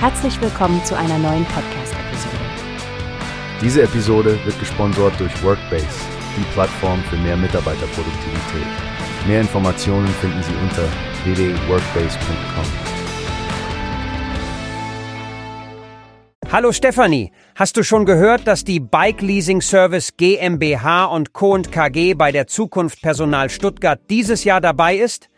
Herzlich willkommen zu einer neuen Podcast-Episode. Diese Episode wird gesponsert durch Workbase, die Plattform für mehr Mitarbeiterproduktivität. Mehr Informationen finden Sie unter www.workbase.com. Hallo Stefanie, hast du schon gehört, dass die Bike Leasing Service GmbH und Co. KG bei der Zukunft Personal Stuttgart dieses Jahr dabei ist?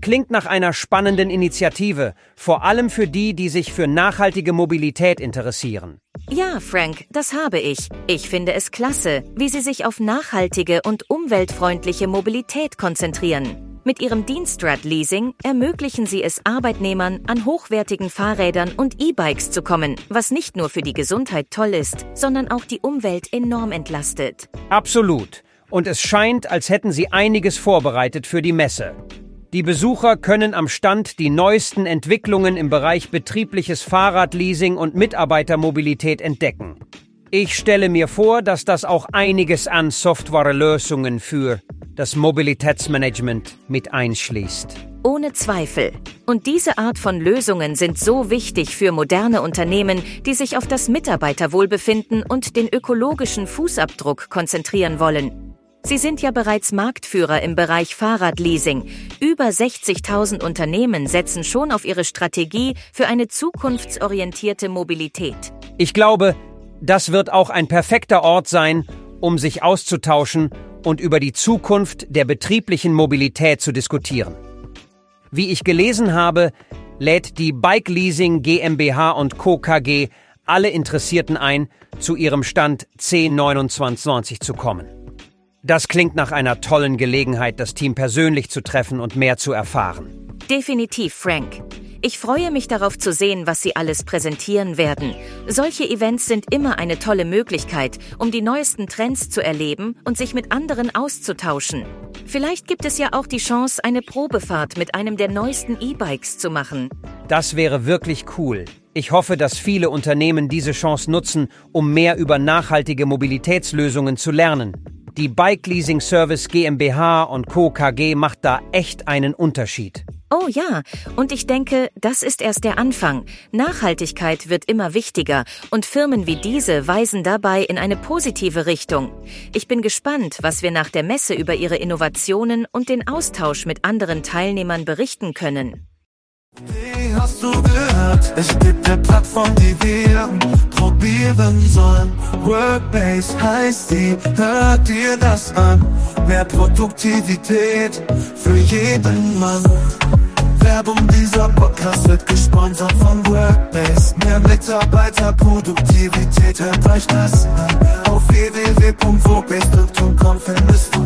Klingt nach einer spannenden Initiative, vor allem für die, die sich für nachhaltige Mobilität interessieren. Ja, Frank, das habe ich. Ich finde es klasse, wie Sie sich auf nachhaltige und umweltfreundliche Mobilität konzentrieren. Mit Ihrem Dienstrad-Leasing ermöglichen Sie es Arbeitnehmern, an hochwertigen Fahrrädern und E-Bikes zu kommen, was nicht nur für die Gesundheit toll ist, sondern auch die Umwelt enorm entlastet. Absolut. Und es scheint, als hätten Sie einiges vorbereitet für die Messe. Die Besucher können am Stand die neuesten Entwicklungen im Bereich betriebliches Fahrradleasing und Mitarbeitermobilität entdecken. Ich stelle mir vor, dass das auch einiges an Softwarelösungen für das Mobilitätsmanagement mit einschließt. Ohne Zweifel. Und diese Art von Lösungen sind so wichtig für moderne Unternehmen, die sich auf das Mitarbeiterwohlbefinden und den ökologischen Fußabdruck konzentrieren wollen. Sie sind ja bereits Marktführer im Bereich Fahrradleasing. Über 60.000 Unternehmen setzen schon auf ihre Strategie für eine zukunftsorientierte Mobilität. Ich glaube, das wird auch ein perfekter Ort sein, um sich auszutauschen und über die Zukunft der betrieblichen Mobilität zu diskutieren. Wie ich gelesen habe, lädt die Bike Leasing GmbH und Co. KG alle Interessierten ein, zu ihrem Stand C2990 zu kommen. Das klingt nach einer tollen Gelegenheit, das Team persönlich zu treffen und mehr zu erfahren. Definitiv, Frank. Ich freue mich darauf zu sehen, was Sie alles präsentieren werden. Solche Events sind immer eine tolle Möglichkeit, um die neuesten Trends zu erleben und sich mit anderen auszutauschen. Vielleicht gibt es ja auch die Chance, eine Probefahrt mit einem der neuesten E-Bikes zu machen. Das wäre wirklich cool. Ich hoffe, dass viele Unternehmen diese Chance nutzen, um mehr über nachhaltige Mobilitätslösungen zu lernen. Die Bike Leasing Service GmbH und Co. KG macht da echt einen Unterschied. Oh ja, und ich denke, das ist erst der Anfang. Nachhaltigkeit wird immer wichtiger und Firmen wie diese weisen dabei in eine positive Richtung. Ich bin gespannt, was wir nach der Messe über ihre Innovationen und den Austausch mit anderen Teilnehmern berichten können. Wie hast du gehört? Es gibt eine Plattform, die wir probieren sollen. Workbase heißt die, hört dir das an. Mehr Produktivität für jeden Mann. Werbung dieser Podcast wird gesponsert von Workbase. Mehr Mitarbeiterproduktivität, hört euch das an. Auf www.workbase.com findest